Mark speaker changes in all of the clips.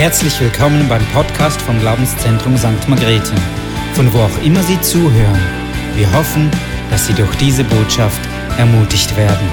Speaker 1: Herzlich willkommen beim Podcast vom Glaubenszentrum St. Margrethe, von wo auch immer Sie zuhören. Wir hoffen, dass Sie durch diese Botschaft ermutigt werden.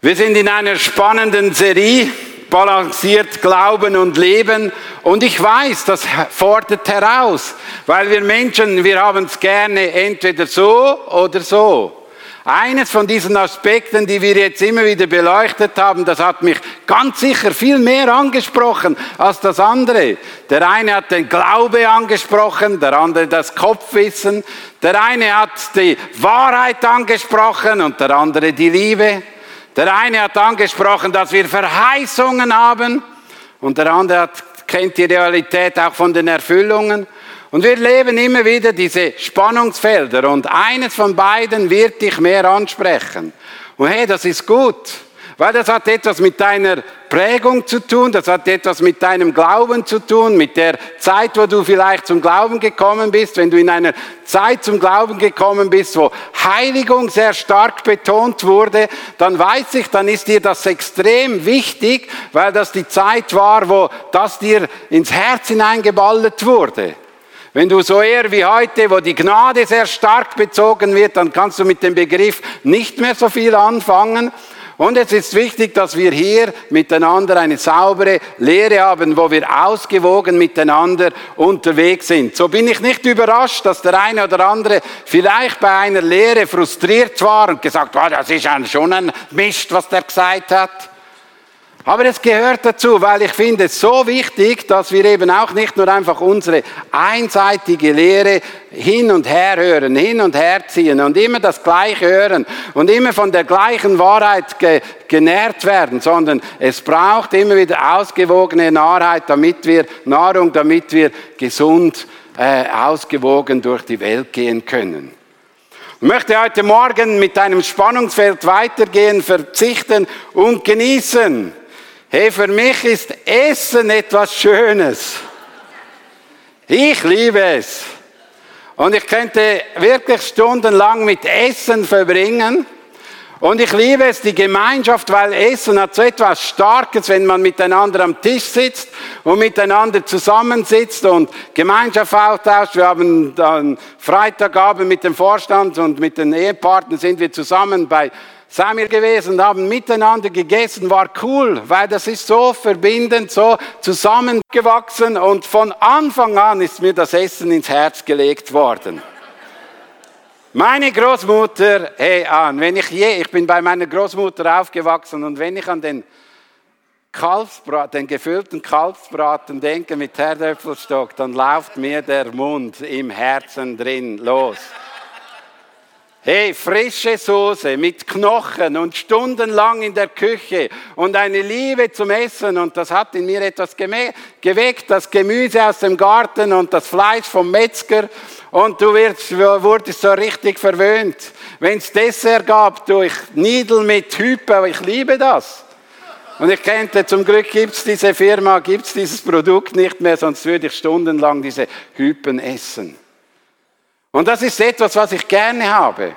Speaker 2: Wir sind in einer spannenden Serie, balanciert Glauben und Leben. Und ich weiß, das fordert heraus, weil wir Menschen, wir haben es gerne entweder so oder so. Eines von diesen Aspekten, die wir jetzt immer wieder beleuchtet haben, das hat mich ganz sicher viel mehr angesprochen als das andere. Der eine hat den Glaube angesprochen, der andere das Kopfwissen, der eine hat die Wahrheit angesprochen und der andere die Liebe. Der eine hat angesprochen, dass wir Verheißungen haben und der andere hat, kennt die Realität auch von den Erfüllungen. Und wir leben immer wieder diese Spannungsfelder und eines von beiden wird dich mehr ansprechen. Und hey, das ist gut. Weil das hat etwas mit deiner Prägung zu tun, das hat etwas mit deinem Glauben zu tun, mit der Zeit, wo du vielleicht zum Glauben gekommen bist. Wenn du in einer Zeit zum Glauben gekommen bist, wo Heiligung sehr stark betont wurde, dann weiß ich, dann ist dir das extrem wichtig, weil das die Zeit war, wo das dir ins Herz hineingeballert wurde. Wenn du so eher wie heute, wo die Gnade sehr stark bezogen wird, dann kannst du mit dem Begriff nicht mehr so viel anfangen. Und es ist wichtig, dass wir hier miteinander eine saubere Lehre haben, wo wir ausgewogen miteinander unterwegs sind. So bin ich nicht überrascht, dass der eine oder andere vielleicht bei einer Lehre frustriert war und gesagt oh, das ist schon ein Mist, was der gesagt hat. Aber es gehört dazu, weil ich finde es so wichtig, dass wir eben auch nicht nur einfach unsere einseitige Lehre hin und her hören, hin und her ziehen und immer das Gleiche hören und immer von der gleichen Wahrheit ge genährt werden, sondern es braucht immer wieder ausgewogene Nahrheit, damit wir Nahrung, damit wir gesund, äh, ausgewogen durch die Welt gehen können. Ich möchte heute Morgen mit einem Spannungsfeld weitergehen, verzichten und genießen. Hey, für mich ist Essen etwas Schönes. Ich liebe es. Und ich könnte wirklich stundenlang mit Essen verbringen. Und ich liebe es, die Gemeinschaft, weil Essen hat so etwas Starkes, wenn man miteinander am Tisch sitzt und miteinander zusammensitzt und Gemeinschaft austauscht. Wir haben dann Freitagabend mit dem Vorstand und mit den Ehepartnern sind wir zusammen bei Samuel gewesen und haben miteinander gegessen, war cool, weil das ist so verbindend, so zusammengewachsen und von Anfang an ist mir das Essen ins Herz gelegt worden. Meine Großmutter, hey an, wenn ich je, ich bin bei meiner Großmutter aufgewachsen und wenn ich an den Kalbsbraten, den gefüllten Kalbsbraten denke mit Herdöpfelstock, dann läuft mir der Mund im Herzen drin los. Hey, frische Soße mit Knochen und stundenlang in der Küche und eine Liebe zum Essen und das hat in mir etwas geweckt, das Gemüse aus dem Garten und das Fleisch vom Metzger und du wirst, wurdest so richtig verwöhnt. Wenn es Dessert gab durch Nidel mit Hype, ich liebe das. Und ich kennte, zum Glück gibt's diese Firma, gibt's dieses Produkt nicht mehr, sonst würde ich stundenlang diese Hypen essen. Und das ist etwas, was ich gerne habe.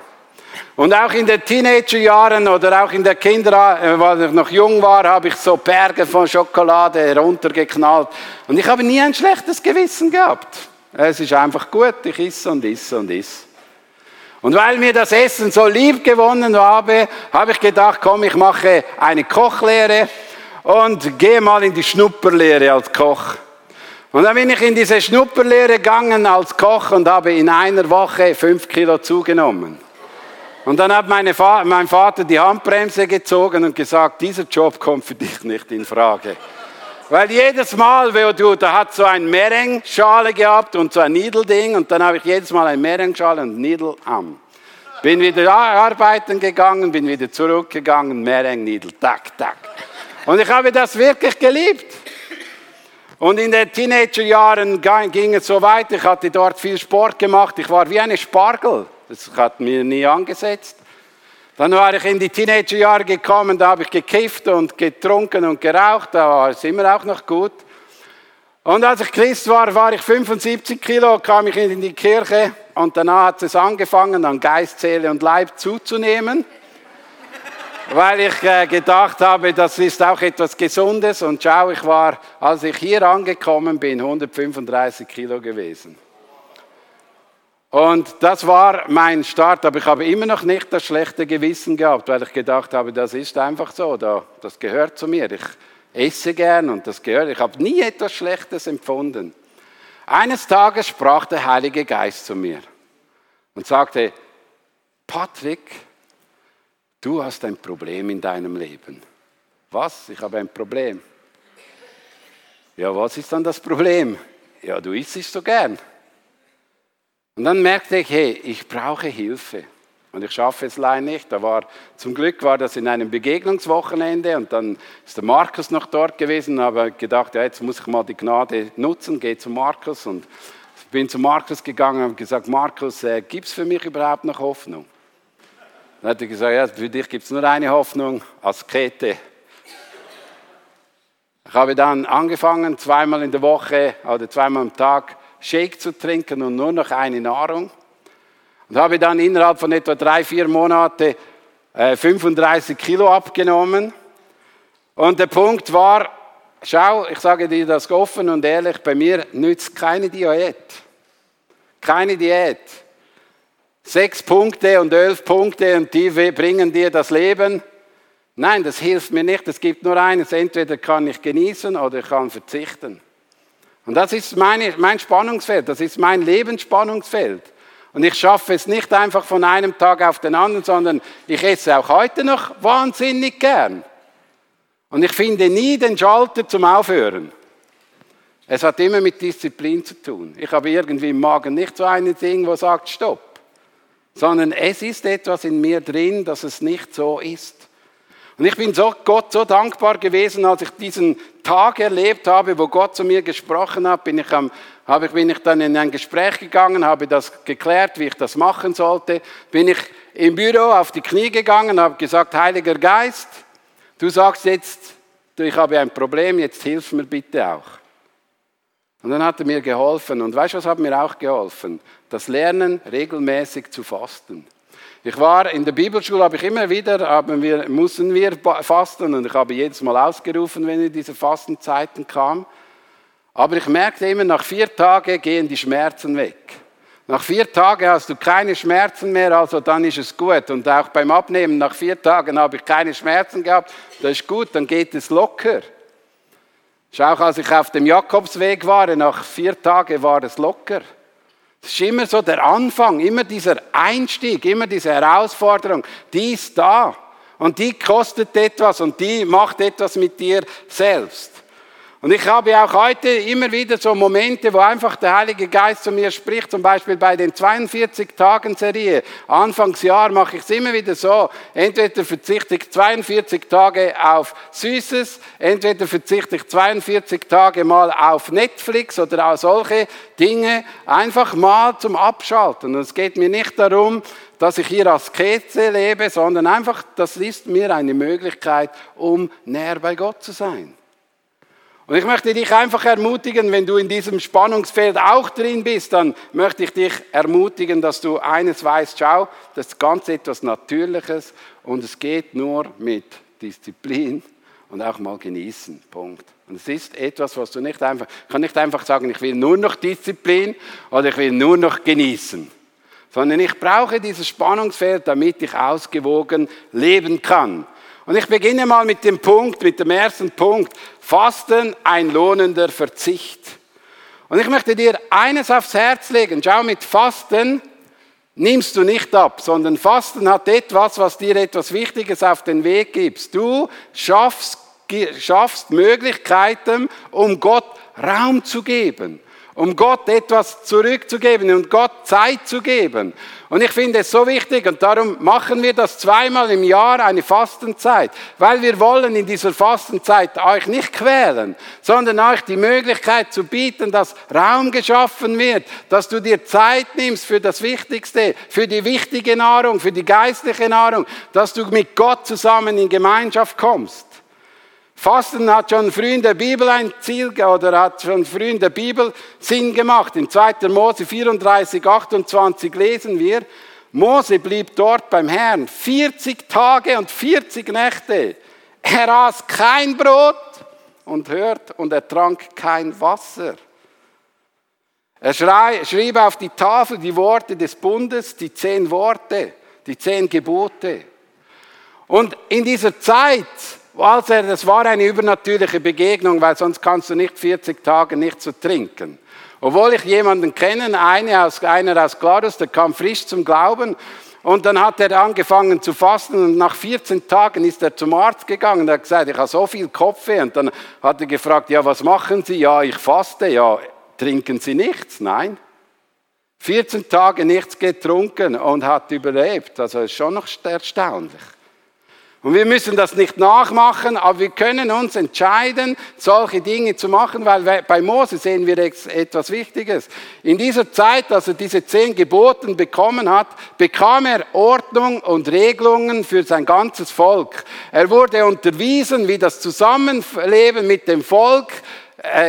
Speaker 2: Und auch in den Teenagerjahren oder auch in der Kinder, äh, als ich noch jung war, habe ich so Berge von Schokolade heruntergeknallt. Und ich habe nie ein schlechtes Gewissen gehabt. Es ist einfach gut, ich isse und isse und isse. Und weil mir das Essen so lieb gewonnen habe, habe ich gedacht, komm, ich mache eine Kochlehre und gehe mal in die Schnupperlehre als Koch. Und dann bin ich in diese Schnupperlehre gegangen als Koch und habe in einer Woche fünf Kilo zugenommen. Und dann hat Va mein Vater die Handbremse gezogen und gesagt, dieser Job kommt für dich nicht in Frage. Weil jedes Mal, wo du, da hat so ein Merenschale gehabt und so ein Niedelding und dann habe ich jedes Mal ein Merenschale und Niedel am. Bin wieder arbeiten gegangen, bin wieder zurückgegangen, Mereng, Niedel, tak, tak. Und ich habe das wirklich geliebt. Und in den Teenagerjahren ging es so weiter. Ich hatte dort viel Sport gemacht. Ich war wie eine Spargel. Das hat mir nie angesetzt. Dann war ich in die Teenagerjahre gekommen, da habe ich gekifft und getrunken und geraucht. Da war es immer auch noch gut. Und als ich Christ war, war ich 75 Kilo, kam ich in die Kirche und danach hat es angefangen, an Geist, Seele und Leib zuzunehmen. Weil ich äh, gedacht habe, das ist auch etwas Gesundes. Und schau, ich war, als ich hier angekommen bin, 135 Kilo gewesen. Und das war mein Start, aber ich habe immer noch nicht das schlechte Gewissen gehabt, weil ich gedacht habe, das ist einfach so, das gehört zu mir. Ich esse gern und das gehört. Ich habe nie etwas Schlechtes empfunden. Eines Tages sprach der Heilige Geist zu mir und sagte, Patrick, du hast ein Problem in deinem Leben. Was? Ich habe ein Problem. Ja, was ist dann das Problem? Ja, du isst es so gern. Und dann merkte ich, hey, ich brauche Hilfe. Und ich schaffe es leider nicht. Da war, zum Glück war das in einem Begegnungswochenende und dann ist der Markus noch dort gewesen habe gedacht, ja, jetzt muss ich mal die Gnade nutzen, gehe zu Markus und bin zu Markus gegangen und gesagt, Markus, äh, gibt es für mich überhaupt noch Hoffnung? Dann hat er gesagt, ja, für dich gibt es nur eine Hoffnung, Askete. Ich habe dann angefangen, zweimal in der Woche oder zweimal am Tag Shake zu trinken und nur noch eine Nahrung. Und habe dann innerhalb von etwa drei, vier Monaten äh, 35 Kilo abgenommen. Und der Punkt war, schau, ich sage dir das offen und ehrlich, bei mir nützt keine Diät. Keine Diät. Sechs Punkte und elf Punkte und die bringen dir das Leben. Nein, das hilft mir nicht. Es gibt nur eines. Entweder kann ich genießen oder ich kann verzichten. Und das ist meine, mein Spannungsfeld. Das ist mein Lebensspannungsfeld. Und ich schaffe es nicht einfach von einem Tag auf den anderen, sondern ich esse auch heute noch wahnsinnig gern. Und ich finde nie den Schalter zum Aufhören. Es hat immer mit Disziplin zu tun. Ich habe irgendwie im Magen nicht so ein Ding, wo sagt Stopp, sondern es ist etwas in mir drin, dass es nicht so ist. Und ich bin so Gott so dankbar gewesen, als ich diesen Tag erlebt habe, wo Gott zu mir gesprochen hat, bin ich, am, habe ich, bin ich dann in ein Gespräch gegangen, habe das geklärt, wie ich das machen sollte. Bin ich im Büro auf die Knie gegangen, habe gesagt, Heiliger Geist, du sagst jetzt, ich habe ein Problem, jetzt hilf mir bitte auch. Und dann hat er mir geholfen. Und weißt du, was hat mir auch geholfen? Das Lernen, regelmäßig zu fasten. Ich war in der Bibelschule, habe ich immer wieder, haben wir, mussten wir fasten und ich habe jedes Mal ausgerufen, wenn in diese Fastenzeiten kam. Aber ich merkte immer, nach vier Tagen gehen die Schmerzen weg. Nach vier Tagen hast du keine Schmerzen mehr, also dann ist es gut. Und auch beim Abnehmen, nach vier Tagen habe ich keine Schmerzen gehabt, das ist gut, dann geht es locker. Schau, als ich auf dem Jakobsweg war, nach vier Tagen war es locker. Es ist immer so der Anfang, immer dieser Einstieg, immer diese Herausforderung, die ist da. Und die kostet etwas und die macht etwas mit dir selbst. Und ich habe auch heute immer wieder so Momente, wo einfach der Heilige Geist zu mir spricht, zum Beispiel bei den 42 Tagen Serie. Anfangsjahr mache ich es immer wieder so. Entweder verzichte ich 42 Tage auf Süßes, entweder verzichte ich 42 Tage mal auf Netflix oder auf solche Dinge. Einfach mal zum Abschalten. Und es geht mir nicht darum, dass ich hier als Keze lebe, sondern einfach, das ist mir eine Möglichkeit, um näher bei Gott zu sein. Und ich möchte dich einfach ermutigen, wenn du in diesem Spannungsfeld auch drin bist, dann möchte ich dich ermutigen, dass du eines weißt, schau, das ist ganz etwas Natürliches und es geht nur mit Disziplin und auch mal genießen. Punkt. Und es ist etwas, was du nicht einfach, ich kann nicht einfach sagen, ich will nur noch Disziplin oder ich will nur noch genießen. Sondern ich brauche dieses Spannungsfeld, damit ich ausgewogen leben kann. Und ich beginne mal mit dem Punkt, mit dem ersten Punkt. Fasten, ein lohnender Verzicht. Und ich möchte dir eines aufs Herz legen. Schau, mit Fasten nimmst du nicht ab, sondern Fasten hat etwas, was dir etwas Wichtiges auf den Weg gibt. Du schaffst, schaffst Möglichkeiten, um Gott Raum zu geben um Gott etwas zurückzugeben und Gott Zeit zu geben. Und ich finde es so wichtig und darum machen wir das zweimal im Jahr eine Fastenzeit, weil wir wollen in dieser Fastenzeit euch nicht quälen, sondern euch die Möglichkeit zu bieten, dass Raum geschaffen wird, dass du dir Zeit nimmst für das Wichtigste, für die wichtige Nahrung, für die geistliche Nahrung, dass du mit Gott zusammen in Gemeinschaft kommst. Fasten hat schon früh in der Bibel ein Ziel oder hat schon früh in der Bibel Sinn gemacht. In 2. Mose 34, 28 lesen wir, Mose blieb dort beim Herrn 40 Tage und 40 Nächte. Er aß kein Brot und hört und er trank kein Wasser. Er schrieb auf die Tafel die Worte des Bundes, die zehn Worte, die zehn Gebote. Und in dieser Zeit, als er, das war eine übernatürliche Begegnung, weil sonst kannst du nicht 40 Tage nicht zu trinken. Obwohl ich jemanden kenne, eine aus, einer aus Glarus, der kam frisch zum Glauben und dann hat er angefangen zu fasten und nach 14 Tagen ist er zum Arzt gegangen und hat gesagt, ich habe so viel Kopfweh. Und dann hat er gefragt, ja, was machen Sie? Ja, ich faste. Ja, trinken Sie nichts? Nein. 14 Tage nichts getrunken und hat überlebt. Also ist schon noch erstaunlich. Und wir müssen das nicht nachmachen, aber wir können uns entscheiden, solche Dinge zu machen, weil bei Mose sehen wir etwas Wichtiges. In dieser Zeit, als er diese zehn Geboten bekommen hat, bekam er Ordnung und Regelungen für sein ganzes Volk. Er wurde unterwiesen, wie das Zusammenleben mit dem Volk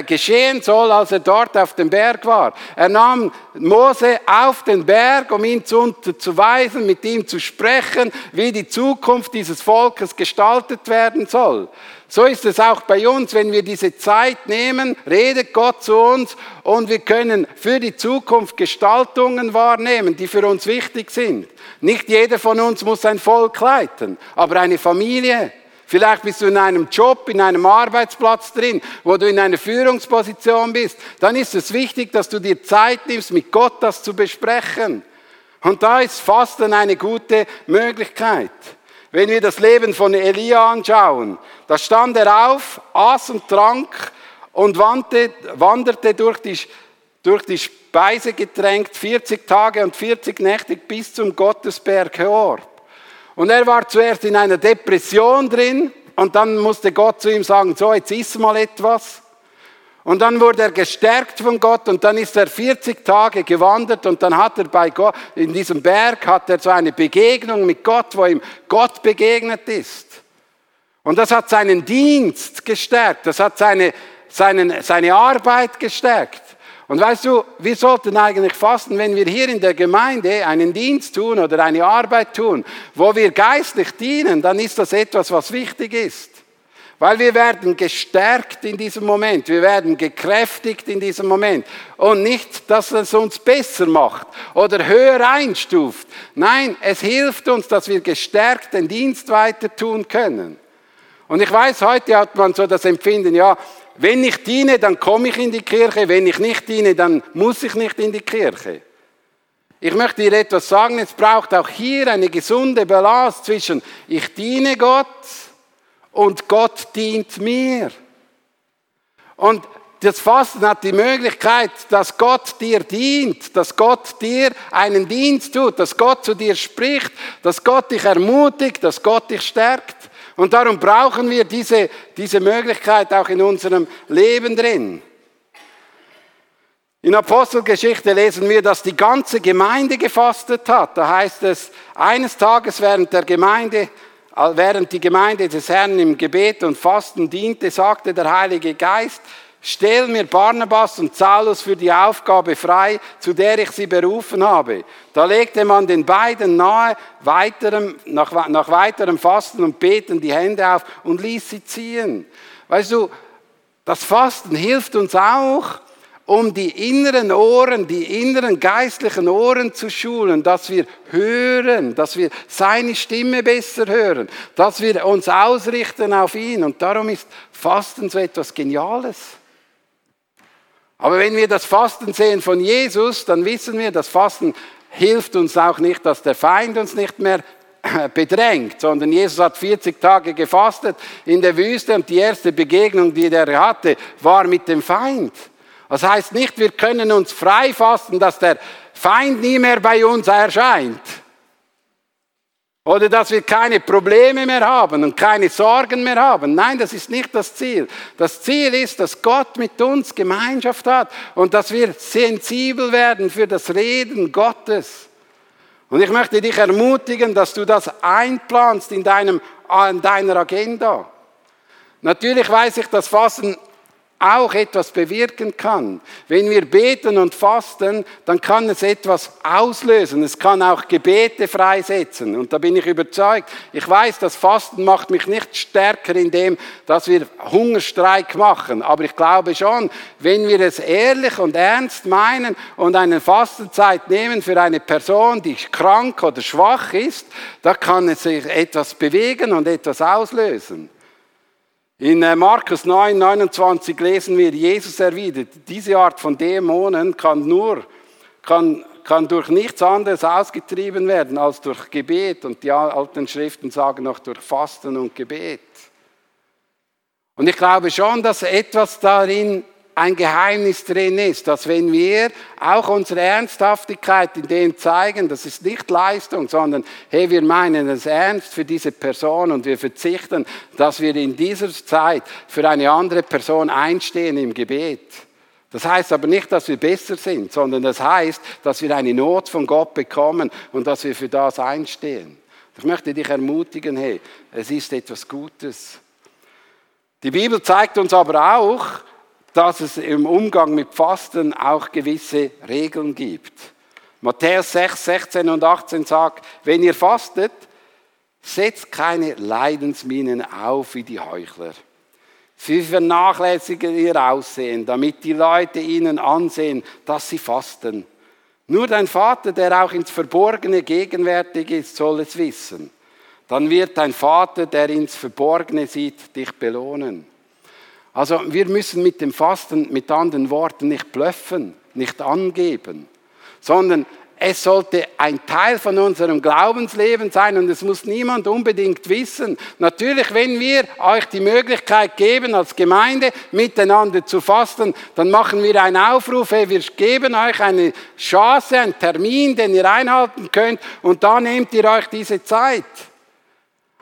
Speaker 2: geschehen soll, als er dort auf dem Berg war. Er nahm Mose auf den Berg, um ihn zu unterzuweisen, mit ihm zu sprechen, wie die Zukunft dieses Volkes gestaltet werden soll. So ist es auch bei uns, wenn wir diese Zeit nehmen, redet Gott zu uns und wir können für die Zukunft Gestaltungen wahrnehmen, die für uns wichtig sind. Nicht jeder von uns muss ein Volk leiten, aber eine Familie, Vielleicht bist du in einem Job, in einem Arbeitsplatz drin, wo du in einer Führungsposition bist. Dann ist es wichtig, dass du dir Zeit nimmst, mit Gott das zu besprechen. Und da ist Fasten eine gute Möglichkeit. Wenn wir das Leben von Elia anschauen, da stand er auf, aß und trank und wanderte durch die, durch die Speise getränkt 40 Tage und 40 Nächte bis zum Gottesberg Horb. Und er war zuerst in einer Depression drin und dann musste Gott zu ihm sagen, so jetzt iss mal etwas. Und dann wurde er gestärkt von Gott und dann ist er 40 Tage gewandert und dann hat er bei Gott, in diesem Berg hat er so eine Begegnung mit Gott, wo ihm Gott begegnet ist. Und das hat seinen Dienst gestärkt, das hat seine, seinen, seine Arbeit gestärkt. Und weißt du, wir sollten eigentlich fasten, wenn wir hier in der Gemeinde einen Dienst tun oder eine Arbeit tun, wo wir geistlich dienen, dann ist das etwas, was wichtig ist. Weil wir werden gestärkt in diesem Moment, wir werden gekräftigt in diesem Moment. Und nicht, dass es uns besser macht oder höher einstuft. Nein, es hilft uns, dass wir gestärkt den Dienst weiter tun können. Und ich weiß, heute hat man so das Empfinden, ja, wenn ich diene, dann komme ich in die Kirche. Wenn ich nicht diene, dann muss ich nicht in die Kirche. Ich möchte dir etwas sagen. Es braucht auch hier eine gesunde Balance zwischen ich diene Gott und Gott dient mir. Und das Fasten hat die Möglichkeit, dass Gott dir dient, dass Gott dir einen Dienst tut, dass Gott zu dir spricht, dass Gott dich ermutigt, dass Gott dich stärkt. Und darum brauchen wir diese, diese Möglichkeit auch in unserem Leben drin. In Apostelgeschichte lesen wir, dass die ganze Gemeinde gefastet hat. Da heißt es, eines Tages während der Gemeinde, während die Gemeinde des Herrn im Gebet und Fasten diente, sagte der Heilige Geist, Stell mir Barnabas und Saulus für die Aufgabe frei, zu der ich sie berufen habe. Da legte man den beiden nahe, weiterem, nach, nach weiterem Fasten und Beten die Hände auf und ließ sie ziehen. Weißt du, das Fasten hilft uns auch, um die inneren Ohren, die inneren geistlichen Ohren zu schulen, dass wir hören, dass wir seine Stimme besser hören, dass wir uns ausrichten auf ihn. Und darum ist Fasten so etwas Geniales. Aber wenn wir das Fasten sehen von Jesus, dann wissen wir, das Fasten hilft uns auch nicht, dass der Feind uns nicht mehr bedrängt, sondern Jesus hat 40 Tage gefastet in der Wüste und die erste Begegnung, die er hatte, war mit dem Feind. Das heißt nicht, wir können uns frei fasten, dass der Feind nie mehr bei uns erscheint. Oder dass wir keine Probleme mehr haben und keine Sorgen mehr haben. Nein, das ist nicht das Ziel. Das Ziel ist, dass Gott mit uns Gemeinschaft hat und dass wir sensibel werden für das Reden Gottes. Und ich möchte dich ermutigen, dass du das einplanst in, deinem, in deiner Agenda. Natürlich weiß ich, dass Fasten auch etwas bewirken kann. Wenn wir beten und fasten, dann kann es etwas auslösen. Es kann auch Gebete freisetzen. Und da bin ich überzeugt. Ich weiß, das Fasten macht mich nicht stärker in dem, dass wir Hungerstreik machen. Aber ich glaube schon, wenn wir es ehrlich und ernst meinen und eine Fastenzeit nehmen für eine Person, die krank oder schwach ist, da kann es sich etwas bewegen und etwas auslösen. In äh, Markus 9, 29 lesen wir, Jesus erwidert, diese Art von Dämonen kann nur, kann, kann durch nichts anderes ausgetrieben werden als durch Gebet. Und die alten Schriften sagen noch durch Fasten und Gebet. Und ich glaube schon, dass etwas darin ein Geheimnis drin ist, dass wenn wir auch unsere Ernsthaftigkeit in dem zeigen, das ist nicht Leistung, sondern hey, wir meinen es ernst für diese Person und wir verzichten, dass wir in dieser Zeit für eine andere Person einstehen im Gebet. Das heißt aber nicht, dass wir besser sind, sondern das heißt, dass wir eine Not von Gott bekommen und dass wir für das einstehen. Ich möchte dich ermutigen, hey, es ist etwas Gutes. Die Bibel zeigt uns aber auch, dass es im Umgang mit Fasten auch gewisse Regeln gibt. Matthäus 6, 16 und 18 sagt, wenn ihr fastet, setzt keine Leidensminen auf wie die Heuchler. Sie vernachlässigen ihr Aussehen, damit die Leute ihnen ansehen, dass sie fasten. Nur dein Vater, der auch ins Verborgene gegenwärtig ist, soll es wissen. Dann wird dein Vater, der ins Verborgene sieht, dich belohnen. Also wir müssen mit dem Fasten, mit anderen Worten, nicht blöffen, nicht angeben, sondern es sollte ein Teil von unserem Glaubensleben sein und es muss niemand unbedingt wissen. Natürlich, wenn wir euch die Möglichkeit geben, als Gemeinde miteinander zu fasten, dann machen wir einen Aufruf, hey, wir geben euch eine Chance, einen Termin, den ihr einhalten könnt und da nehmt ihr euch diese Zeit.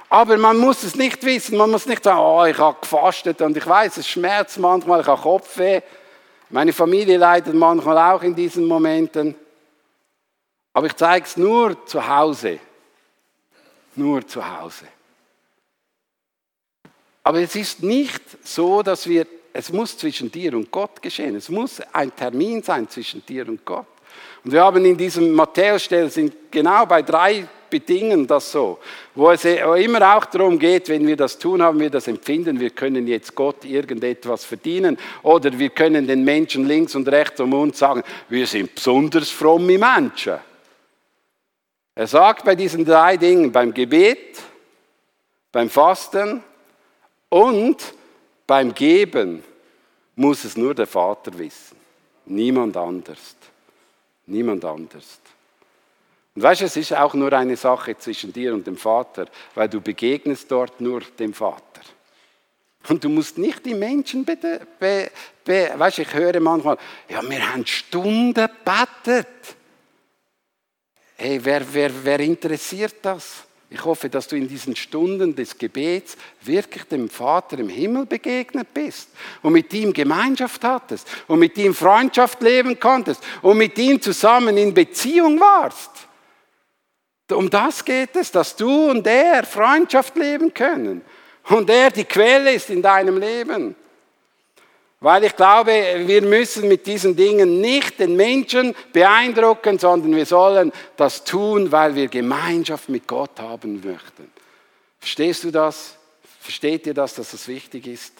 Speaker 2: Aber man muss es nicht wissen, man muss nicht sagen, oh, ich habe gefastet und ich weiß, es schmerzt manchmal, ich habe Kopfweh. Meine Familie leidet manchmal auch in diesen Momenten. Aber ich zeige es nur zu Hause. Nur zu Hause. Aber es ist nicht so, dass wir, es muss zwischen dir und Gott geschehen. Es muss ein Termin sein zwischen dir und Gott. Und wir haben in diesem Matthäus-Stelle sind genau bei drei bedingen das so. Wo es immer auch darum geht, wenn wir das tun, haben wir das Empfinden, wir können jetzt Gott irgendetwas verdienen oder wir können den Menschen links und rechts um uns sagen, wir sind besonders fromme Menschen. Er sagt bei diesen drei Dingen, beim Gebet, beim Fasten und beim Geben, muss es nur der Vater wissen. Niemand anders. Niemand anders. Und weißt du, es ist auch nur eine Sache zwischen dir und dem Vater, weil du begegnest dort nur dem Vater. Und du musst nicht die Menschen be, be, be weißt ich höre manchmal, ja, wir haben Stunden gebetet. Hey, wer, wer, wer interessiert das? Ich hoffe, dass du in diesen Stunden des Gebets wirklich dem Vater im Himmel begegnet bist und mit ihm Gemeinschaft hattest und mit ihm Freundschaft leben konntest und mit ihm zusammen in Beziehung warst. Um das geht es, dass du und er Freundschaft leben können. Und er die Quelle ist in deinem Leben. Weil ich glaube, wir müssen mit diesen Dingen nicht den Menschen beeindrucken, sondern wir sollen das tun, weil wir Gemeinschaft mit Gott haben möchten. Verstehst du das? Versteht ihr das, dass das wichtig ist?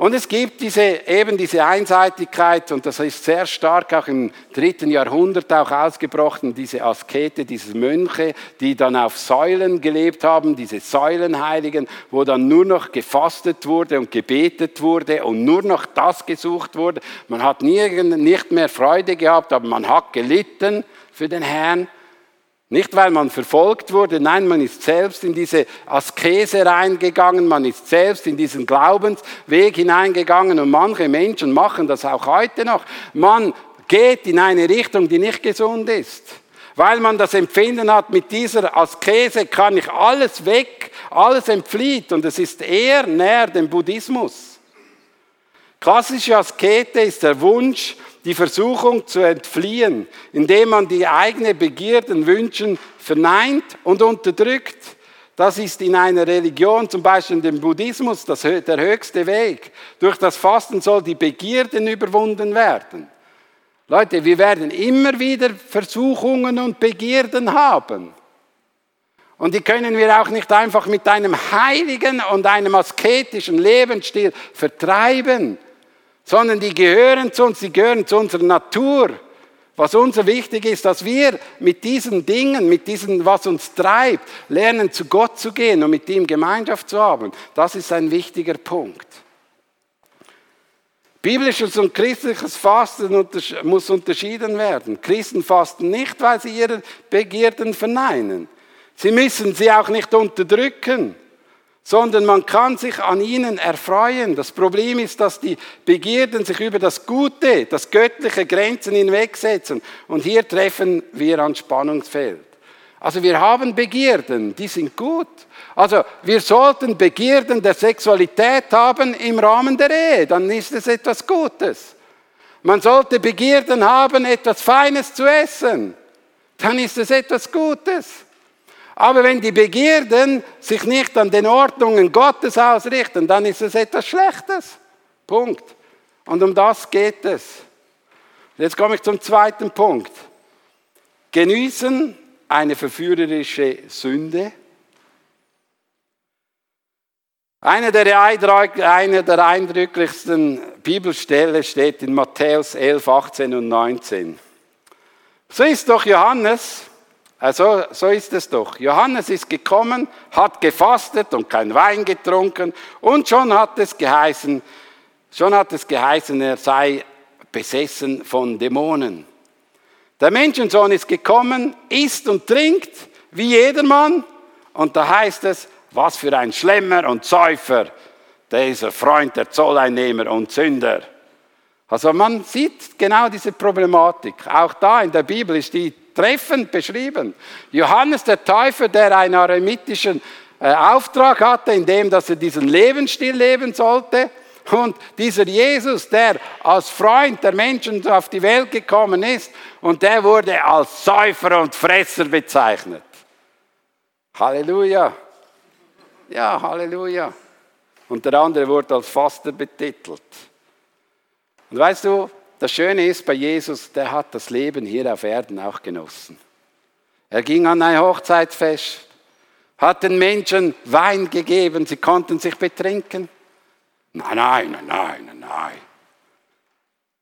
Speaker 2: Und es gibt diese, eben diese Einseitigkeit, und das ist sehr stark auch im dritten Jahrhundert auch ausgebrochen, diese Askete, diese Mönche, die dann auf Säulen gelebt haben, diese Säulenheiligen, wo dann nur noch gefastet wurde und gebetet wurde und nur noch das gesucht wurde. Man hat nie, nicht mehr Freude gehabt, aber man hat gelitten für den Herrn. Nicht, weil man verfolgt wurde, nein, man ist selbst in diese Askese reingegangen, man ist selbst in diesen Glaubensweg hineingegangen und manche Menschen machen das auch heute noch. Man geht in eine Richtung, die nicht gesund ist. Weil man das Empfinden hat, mit dieser Askese kann ich alles weg, alles entflieht und es ist eher näher dem Buddhismus. Klassische Askete ist der Wunsch, die Versuchung zu entfliehen, indem man die eigenen Begierden, Wünschen verneint und unterdrückt. Das ist in einer Religion, zum Beispiel in dem Buddhismus, das, der höchste Weg. Durch das Fasten soll die Begierden überwunden werden. Leute, wir werden immer wieder Versuchungen und Begierden haben. Und die können wir auch nicht einfach mit einem heiligen und einem asketischen Lebensstil vertreiben, sondern die gehören zu uns, die gehören zu unserer Natur. Was uns wichtig ist, dass wir mit diesen Dingen, mit diesem, was uns treibt, lernen, zu Gott zu gehen und mit ihm Gemeinschaft zu haben. Das ist ein wichtiger Punkt. Biblisches und christliches Fasten muss unterschieden werden. Christen fasten nicht, weil sie ihre Begierden verneinen. Sie müssen sie auch nicht unterdrücken sondern man kann sich an ihnen erfreuen. Das Problem ist, dass die Begierden sich über das Gute, das göttliche Grenzen hinwegsetzen. Und hier treffen wir an Spannungsfeld. Also wir haben Begierden, die sind gut. Also wir sollten Begierden der Sexualität haben im Rahmen der Ehe, dann ist es etwas Gutes. Man sollte Begierden haben, etwas Feines zu essen, dann ist es etwas Gutes. Aber wenn die Begierden sich nicht an den Ordnungen Gottes ausrichten, dann ist es etwas Schlechtes. Punkt. Und um das geht es. Jetzt komme ich zum zweiten Punkt. Genießen eine verführerische Sünde. Eine der, eine der eindrücklichsten Bibelstellen steht in Matthäus 11, 18 und 19. So ist doch Johannes, also, so ist es doch. Johannes ist gekommen, hat gefastet und kein Wein getrunken und schon hat es geheißen, schon hat es geheißen, er sei besessen von Dämonen. Der Menschensohn ist gekommen, isst und trinkt wie jedermann und da heißt es, was für ein Schlemmer und Säufer, dieser Freund der Zolleinnehmer und Sünder. Also man sieht genau diese Problematik. Auch da in der Bibel ist die treffend beschrieben. Johannes der Täufer, der einen aremitischen äh, Auftrag hatte, in dem, dass er diesen Lebensstil leben sollte. Und dieser Jesus, der als Freund der Menschen auf die Welt gekommen ist, und der wurde als Säufer und Fresser bezeichnet. Halleluja. Ja, Halleluja. Und der andere wurde als Faster betitelt. Und weißt du, das Schöne ist bei Jesus, der hat das Leben hier auf Erden auch genossen. Er ging an ein Hochzeitsfest, hat den Menschen Wein gegeben, sie konnten sich betrinken. Nein, nein, nein, nein, nein.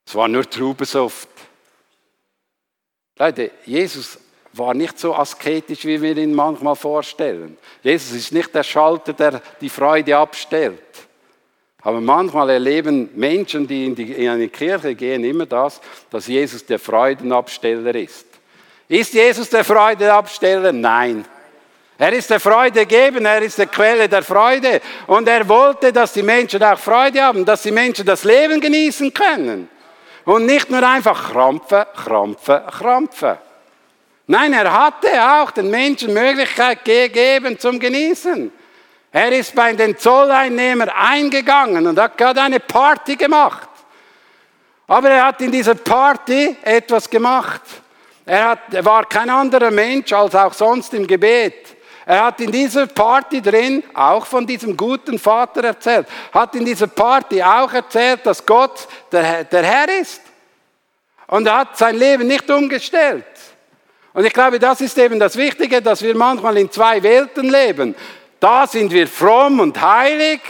Speaker 2: Es war nur Trubesoft. Leute, Jesus war nicht so asketisch, wie wir ihn manchmal vorstellen. Jesus ist nicht der Schalter, der die Freude abstellt. Aber manchmal erleben Menschen, die in, die in eine Kirche gehen, immer das, dass Jesus der Freudenabsteller ist. Ist Jesus der Freudenabsteller? Nein. Er ist der Freudegeber, er ist der Quelle der Freude. Und er wollte, dass die Menschen auch Freude haben, dass die Menschen das Leben genießen können. Und nicht nur einfach krampfen, krampfen, krampfen. Nein, er hatte auch den Menschen Möglichkeit gegeben zum Genießen. Er ist bei den Zolleinnehmern eingegangen und hat gerade eine Party gemacht. Aber er hat in dieser Party etwas gemacht. Er, hat, war kein anderer Mensch als auch sonst im Gebet. Er hat in dieser Party drin auch von diesem guten Vater erzählt. Hat in dieser Party auch erzählt, dass Gott der, der Herr ist. Und er hat sein Leben nicht umgestellt. Und ich glaube, das ist eben das Wichtige, dass wir manchmal in zwei Welten leben. Da sind wir fromm und heilig.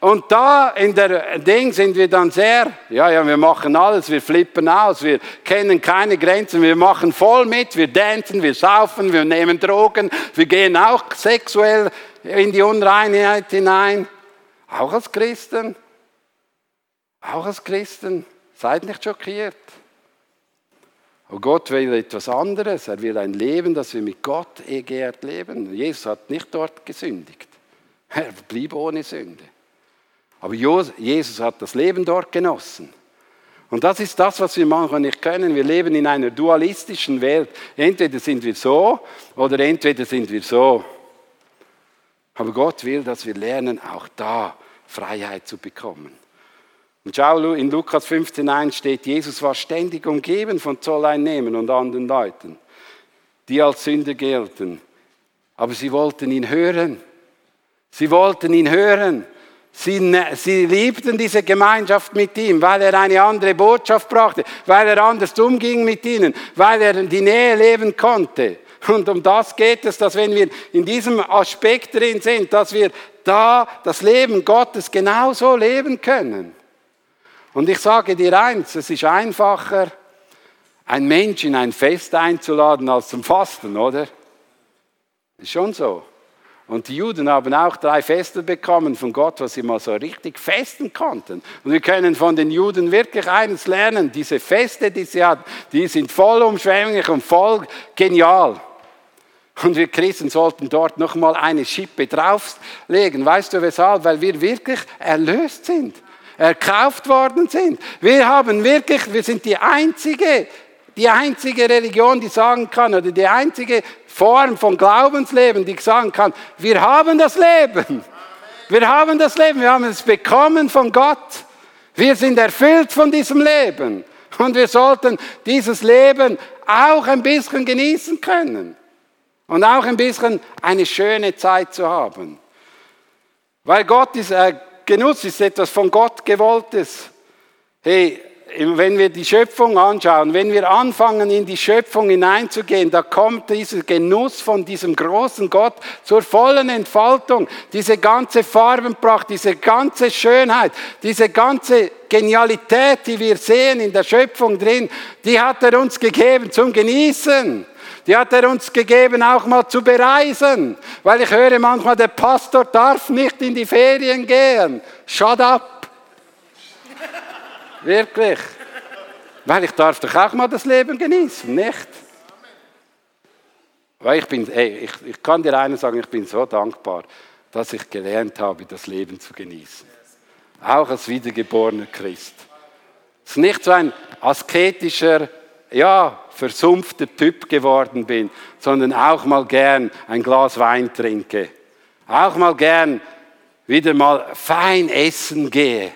Speaker 2: Und da in der Ding sind wir dann sehr, ja, ja, wir machen alles, wir flippen aus, wir kennen keine Grenzen, wir machen voll mit, wir dancen, wir saufen, wir nehmen Drogen, wir gehen auch sexuell in die Unreinheit hinein. Auch als Christen. Auch als Christen. Seid nicht schockiert. Und Gott will etwas anderes. Er will ein Leben, das wir mit Gott geehrt leben. Jesus hat nicht dort gesündigt. Er blieb ohne Sünde. Aber Jesus hat das Leben dort genossen. Und das ist das, was wir manchmal nicht können. Wir leben in einer dualistischen Welt. Entweder sind wir so oder entweder sind wir so. Aber Gott will, dass wir lernen, auch da Freiheit zu bekommen. Und schau, in Lukas 15.1 steht, Jesus war ständig umgeben von Zolleinnehmern und anderen Leuten, die als Sünder gelten. Aber sie wollten ihn hören. Sie wollten ihn hören. Sie, ne, sie, liebten diese Gemeinschaft mit ihm, weil er eine andere Botschaft brachte, weil er anders umging mit ihnen, weil er die Nähe leben konnte. Und um das geht es, dass wenn wir in diesem Aspekt drin sind, dass wir da das Leben Gottes genauso leben können. Und ich sage dir eins, es ist einfacher, ein Mensch in ein Fest einzuladen als zum Fasten, oder? Ist schon so. Und die Juden haben auch drei Feste bekommen von Gott, was sie mal so richtig festen konnten. Und wir können von den Juden wirklich eines lernen. Diese Feste, die sie hatten, die sind vollumschwänglich und voll genial. Und wir Christen sollten dort nochmal eine Schippe drauflegen. Weißt du weshalb? Weil wir wirklich erlöst sind. Erkauft worden sind. Wir haben wirklich, wir sind die einzige die einzige Religion, die sagen kann, oder die einzige Form von Glaubensleben, die sagen kann, wir haben das Leben. Wir haben das Leben, wir haben es bekommen von Gott. Wir sind erfüllt von diesem Leben. Und wir sollten dieses Leben auch ein bisschen genießen können. Und auch ein bisschen eine schöne Zeit zu haben. Weil Gott ist, äh, Genuss ist etwas von Gott gewolltes. Hey, wenn wir die Schöpfung anschauen, wenn wir anfangen, in die Schöpfung hineinzugehen, da kommt dieser Genuss von diesem großen Gott zur vollen Entfaltung. Diese ganze Farbenpracht, diese ganze Schönheit, diese ganze Genialität, die wir sehen in der Schöpfung drin, die hat er uns gegeben zum Genießen. Die hat er uns gegeben, auch mal zu bereisen. Weil ich höre manchmal, der Pastor darf nicht in die Ferien gehen. Shut up. Wirklich. Weil ich darf doch auch mal das Leben genießen, nicht? Weil ich bin, ey, ich, ich kann dir eines sagen, ich bin so dankbar, dass ich gelernt habe, das Leben zu genießen. Auch als wiedergeborener Christ. Es ist nicht so ein asketischer, ja, versumpfter Typ geworden bin, sondern auch mal gern ein Glas Wein trinke. Auch mal gern wieder mal fein essen gehe.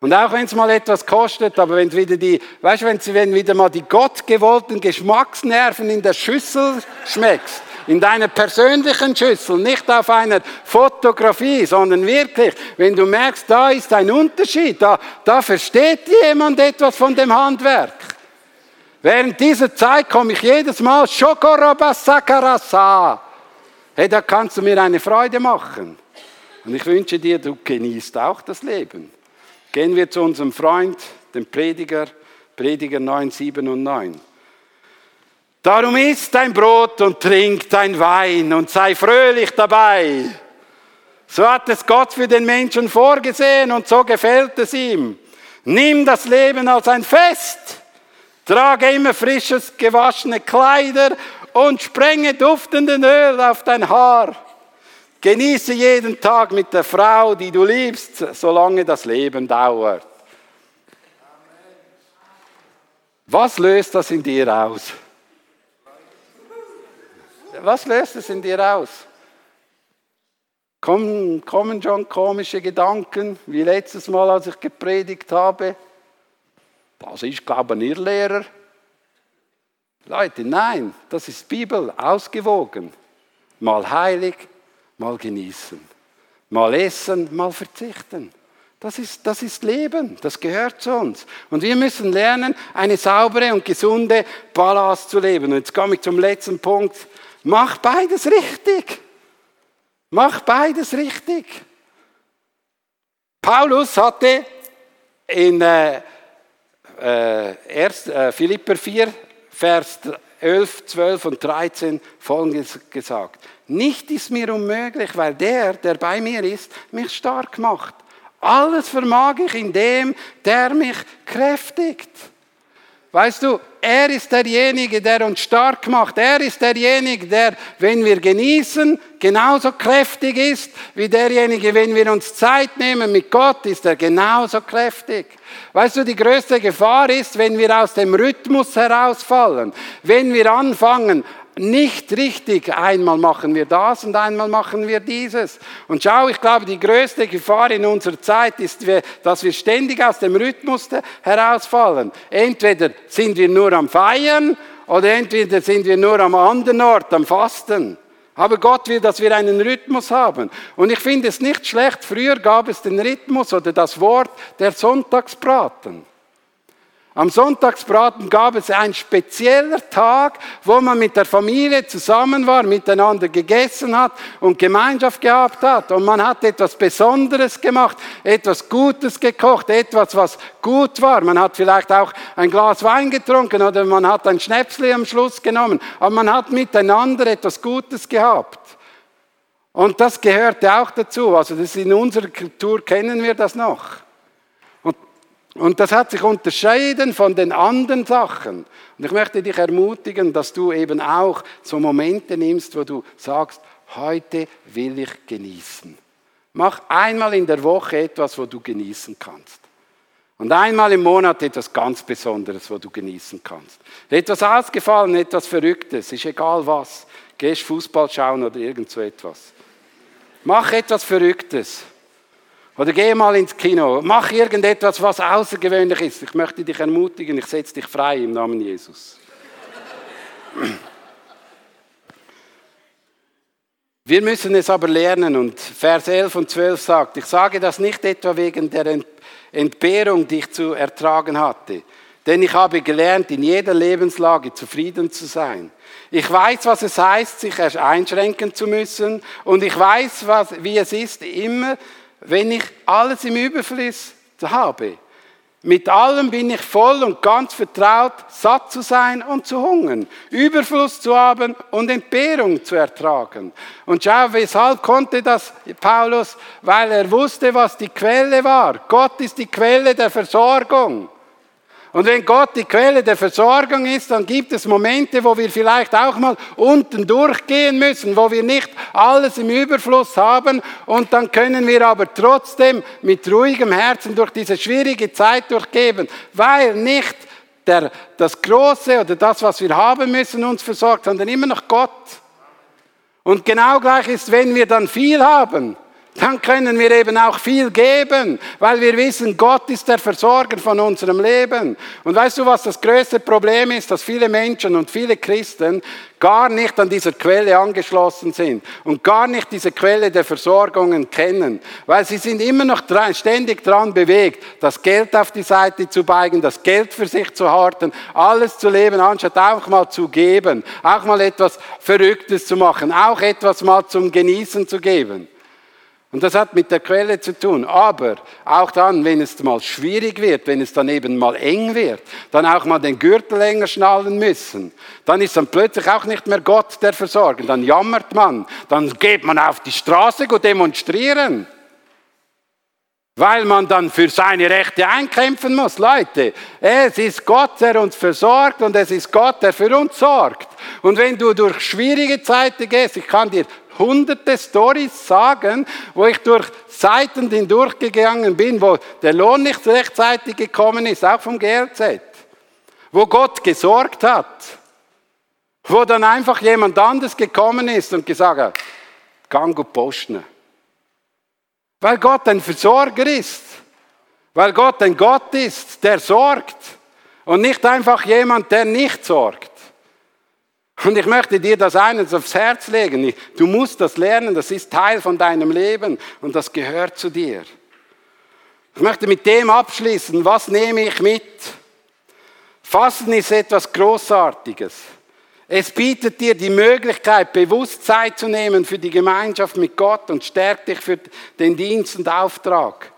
Speaker 2: Und auch wenn es mal etwas kostet, aber wenn wieder die, weißt du, wenn, wenn wieder mal die gottgewollten Geschmacksnerven in der Schüssel schmeckst, in deiner persönlichen Schüssel, nicht auf einer Fotografie, sondern wirklich, wenn du merkst, da ist ein Unterschied, da, da versteht jemand etwas von dem Handwerk. Während dieser Zeit komme ich jedes Mal Shokorabassakarasa. Hey, da kannst du mir eine Freude machen. Und ich wünsche dir, du genießt auch das Leben. Gehen wir zu unserem Freund, dem Prediger, Prediger 9, 7 und 9. Darum isst dein Brot und trink dein Wein und sei fröhlich dabei. So hat es Gott für den Menschen vorgesehen und so gefällt es ihm. Nimm das Leben als ein Fest. Trage immer frisches, gewaschene Kleider und sprenge duftenden Öl auf dein Haar. Genieße jeden Tag mit der Frau, die du liebst, solange das Leben dauert. Was löst das in dir aus? Was löst es in dir aus? Kommen, kommen schon komische Gedanken, wie letztes Mal, als ich gepredigt habe. Das ist, glaube ich, ein Irrlehrer. Leute, nein, das ist Bibel, ausgewogen. Mal heilig, mal genießen. Mal essen, mal verzichten. Das ist, das ist Leben, das gehört zu uns. Und wir müssen lernen, eine saubere und gesunde Balance zu leben. Und jetzt komme ich zum letzten Punkt. Mach beides richtig. Mach beides richtig. Paulus hatte in äh, erst, äh, Philipper 4, Vers 11, 12 und 13 folgendes gesagt. Nicht ist mir unmöglich, weil der, der bei mir ist, mich stark macht. Alles vermag ich in dem, der mich kräftigt. Weißt du, er ist derjenige, der uns stark macht. Er ist derjenige, der, wenn wir genießen, genauso kräftig ist wie derjenige, wenn wir uns Zeit nehmen mit Gott, ist er genauso kräftig. Weißt du, die größte Gefahr ist, wenn wir aus dem Rhythmus herausfallen, wenn wir anfangen, nicht richtig. Einmal machen wir das und einmal machen wir dieses. Und schau, ich glaube, die größte Gefahr in unserer Zeit ist, dass wir ständig aus dem Rhythmus herausfallen. Entweder sind wir nur am Feiern oder entweder sind wir nur am anderen Ort, am Fasten. Aber Gott will, dass wir einen Rhythmus haben. Und ich finde es nicht schlecht, früher gab es den Rhythmus oder das Wort der Sonntagsbraten. Am Sonntagsbraten gab es einen spezieller Tag, wo man mit der Familie zusammen war, miteinander gegessen hat und Gemeinschaft gehabt hat. Und man hat etwas Besonderes gemacht, etwas Gutes gekocht, etwas, was gut war. Man hat vielleicht auch ein Glas Wein getrunken oder man hat ein Schnäpsli am Schluss genommen. Aber man hat miteinander etwas Gutes gehabt. Und das gehörte auch dazu. Also das in unserer Kultur kennen wir das noch. Und das hat sich unterschieden von den anderen Sachen. Und ich möchte dich ermutigen, dass du eben auch so Momente nimmst, wo du sagst, heute will ich genießen. Mach einmal in der Woche etwas, wo du genießen kannst. Und einmal im Monat etwas ganz Besonderes, wo du genießen kannst. Etwas ausgefallen, etwas Verrücktes, ist egal was. Gehst Fußball schauen oder irgend so etwas. Mach etwas Verrücktes. Oder geh mal ins Kino, mach irgendetwas, was außergewöhnlich ist. Ich möchte dich ermutigen, ich setze dich frei im Namen Jesus. Wir müssen es aber lernen und Vers 11 und 12 sagt, ich sage das nicht etwa wegen der Entbehrung, die ich zu ertragen hatte, denn ich habe gelernt, in jeder Lebenslage zufrieden zu sein. Ich weiß, was es heißt, sich einschränken zu müssen und ich weiß, wie es ist, immer wenn ich alles im Überfluss habe. Mit allem bin ich voll und ganz vertraut, satt zu sein und zu hungern, Überfluss zu haben und Entbehrung zu ertragen. Und schau, weshalb konnte das Paulus? Weil er wusste, was die Quelle war. Gott ist die Quelle der Versorgung. Und wenn Gott die Quelle der Versorgung ist, dann gibt es Momente, wo wir vielleicht auch mal unten durchgehen müssen, wo wir nicht alles im Überfluss haben. Und dann können wir aber trotzdem mit ruhigem Herzen durch diese schwierige Zeit durchgeben, weil nicht der, das Große oder das, was wir haben müssen, uns versorgt, sondern immer noch Gott. Und genau gleich ist, wenn wir dann viel haben, dann können wir eben auch viel geben, weil wir wissen, Gott ist der Versorger von unserem Leben. Und weißt du, was das größte Problem ist, dass viele Menschen und viele Christen gar nicht an dieser Quelle angeschlossen sind und gar nicht diese Quelle der Versorgungen kennen, weil sie sind immer noch dran, ständig dran bewegt, das Geld auf die Seite zu beigen, das Geld für sich zu horten, alles zu leben, anstatt auch mal zu geben, auch mal etwas Verrücktes zu machen, auch etwas mal zum Genießen zu geben. Und das hat mit der Quelle zu tun. Aber auch dann, wenn es mal schwierig wird, wenn es dann eben mal eng wird, dann auch mal den Gürtel länger schnallen müssen, dann ist dann plötzlich auch nicht mehr Gott der Versorger. Dann jammert man, dann geht man auf die Straße und demonstrieren. Weil man dann für seine Rechte einkämpfen muss. Leute, es ist Gott, der uns versorgt und es ist Gott, der für uns sorgt. Und wenn du durch schwierige Zeiten gehst, ich kann dir hunderte Stories sagen, wo ich durch Seiten hindurchgegangen bin, wo der Lohn nicht rechtzeitig gekommen ist, auch vom GLZ. Wo Gott gesorgt hat. Wo dann einfach jemand anderes gekommen ist und gesagt hat, gang und posten. Weil Gott ein Versorger ist. Weil Gott ein Gott ist, der sorgt. Und nicht einfach jemand, der nicht sorgt. Und ich möchte dir das eines aufs Herz legen. Du musst das lernen, das ist Teil von deinem Leben und das gehört zu dir. Ich möchte mit dem abschließen, was nehme ich mit? Fasten ist etwas Großartiges. Es bietet dir die Möglichkeit, bewusst Zeit zu nehmen für die Gemeinschaft mit Gott und stärkt dich für den Dienst und Auftrag.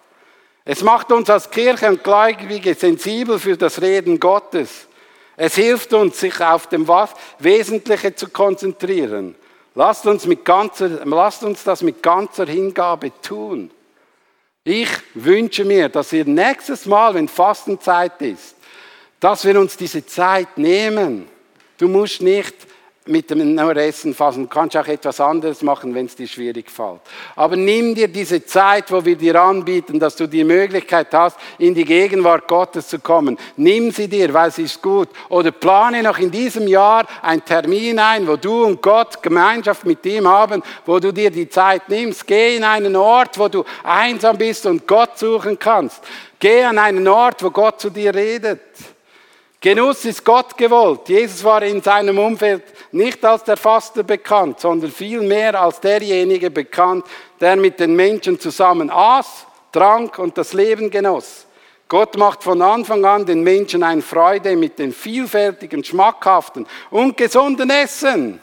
Speaker 2: Es macht uns als Kirche und Gläubige sensibel für das Reden Gottes. Es hilft uns, sich auf dem Wesentliche zu konzentrieren. Lasst uns, mit ganzer, lasst uns das mit ganzer Hingabe tun. Ich wünsche mir, dass wir nächstes Mal, wenn Fastenzeit ist, dass wir uns diese Zeit nehmen. Du musst nicht mit dem Essen fassen. Du kannst auch etwas anderes machen, wenn es dir schwierig fällt. Aber nimm dir diese Zeit, wo wir dir anbieten, dass du die Möglichkeit hast, in die Gegenwart Gottes zu kommen. Nimm sie dir, weil sie ist gut. Oder plane noch in diesem Jahr einen Termin ein, wo du und Gott Gemeinschaft mit ihm haben, wo du dir die Zeit nimmst. Geh in einen Ort, wo du einsam bist und Gott suchen kannst. Geh an einen Ort, wo Gott zu dir redet. Genuss ist Gott gewollt. Jesus war in seinem Umfeld nicht als der Faster bekannt, sondern vielmehr als derjenige bekannt, der mit den Menschen zusammen aß, trank und das Leben genoss. Gott macht von Anfang an den Menschen eine Freude mit dem vielfältigen, schmackhaften und gesunden Essen.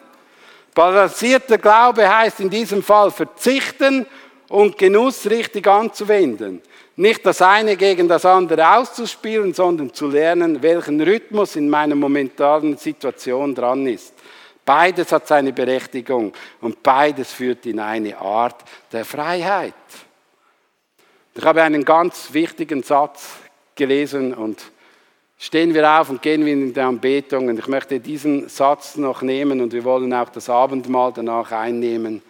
Speaker 2: Balancierter Glaube heißt in diesem Fall verzichten und Genuss richtig anzuwenden. Nicht das eine gegen das andere auszuspielen, sondern zu lernen, welchen Rhythmus in meiner momentanen Situation dran ist. Beides hat seine Berechtigung und beides führt in eine Art der Freiheit. Ich habe einen ganz wichtigen Satz gelesen und stehen wir auf und gehen wir in die Anbetung. Und ich möchte diesen Satz noch nehmen und wir wollen auch das Abendmahl danach einnehmen.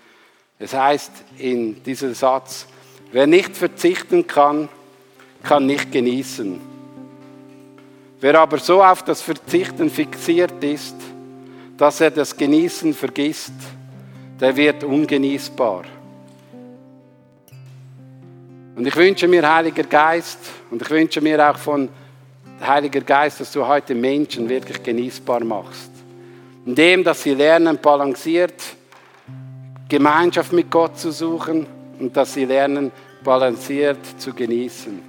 Speaker 2: Es heißt in diesem Satz, wer nicht verzichten kann, kann nicht genießen. Wer aber so auf das Verzichten fixiert ist, dass er das Genießen vergisst, der wird ungenießbar. Und ich wünsche mir, Heiliger Geist, und ich wünsche mir auch von Heiliger Geist, dass du heute Menschen wirklich genießbar machst. Indem, dass sie lernen, balanciert Gemeinschaft mit Gott zu suchen und dass sie lernen, balanciert zu genießen.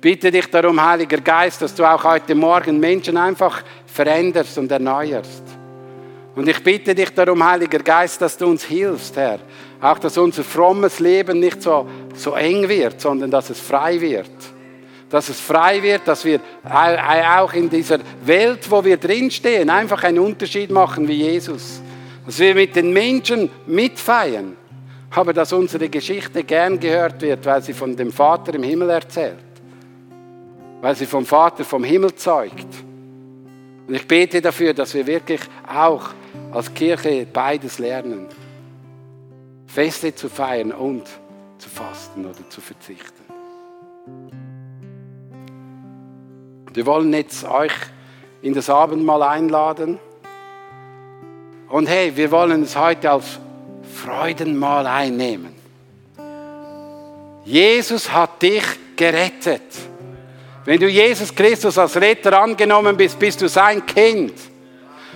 Speaker 2: Bitte dich darum, Heiliger Geist, dass du auch heute Morgen Menschen einfach veränderst und erneuerst. Und ich bitte dich darum, Heiliger Geist, dass du uns hilfst, Herr. Auch, dass unser frommes Leben nicht so, so eng wird, sondern dass es frei wird dass es frei wird, dass wir auch in dieser Welt, wo wir drinstehen, einfach einen Unterschied machen wie Jesus. Dass wir mit den Menschen mitfeiern, aber dass unsere Geschichte gern gehört wird, weil sie von dem Vater im Himmel erzählt, weil sie vom Vater vom Himmel zeugt. Und ich bete dafür, dass wir wirklich auch als Kirche beides lernen. Feste zu feiern und zu fasten oder zu verzichten. Wir wollen jetzt euch in das Abendmahl einladen. Und hey, wir wollen es heute als Freudenmahl einnehmen. Jesus hat dich gerettet. Wenn du Jesus Christus als Retter angenommen bist, bist du sein Kind.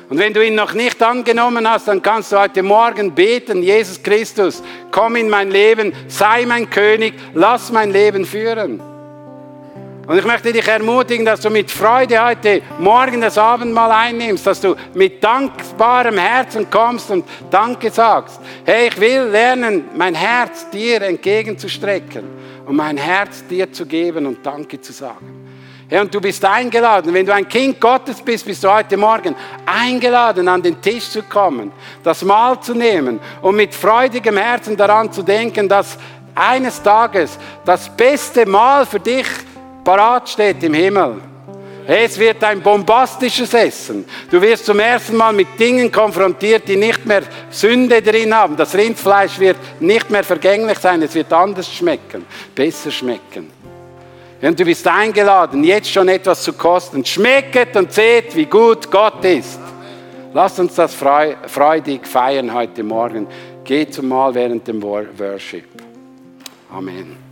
Speaker 2: Und wenn du ihn noch nicht angenommen hast, dann kannst du heute Morgen beten, Jesus Christus, komm in mein Leben, sei mein König, lass mein Leben führen. Und ich möchte dich ermutigen, dass du mit Freude heute Morgen das Abendmahl einnimmst, dass du mit dankbarem Herzen kommst und Danke sagst. Hey, ich will lernen, mein Herz dir entgegenzustrecken und mein Herz dir zu geben und Danke zu sagen. Hey, und du bist eingeladen. Wenn du ein Kind Gottes bist, bist du heute Morgen eingeladen, an den Tisch zu kommen, das Mahl zu nehmen und mit freudigem Herzen daran zu denken, dass eines Tages das beste Mahl für dich parat steht im Himmel. Es wird ein bombastisches Essen. Du wirst zum ersten Mal mit Dingen konfrontiert, die nicht mehr Sünde drin haben. Das Rindfleisch wird nicht mehr vergänglich sein, es wird anders schmecken, besser schmecken. Und du bist eingeladen, jetzt schon etwas zu kosten. Schmecket und seht, wie gut Gott ist. Lasst uns das freudig feiern heute Morgen. Geht zum Mal während dem Worship. Amen.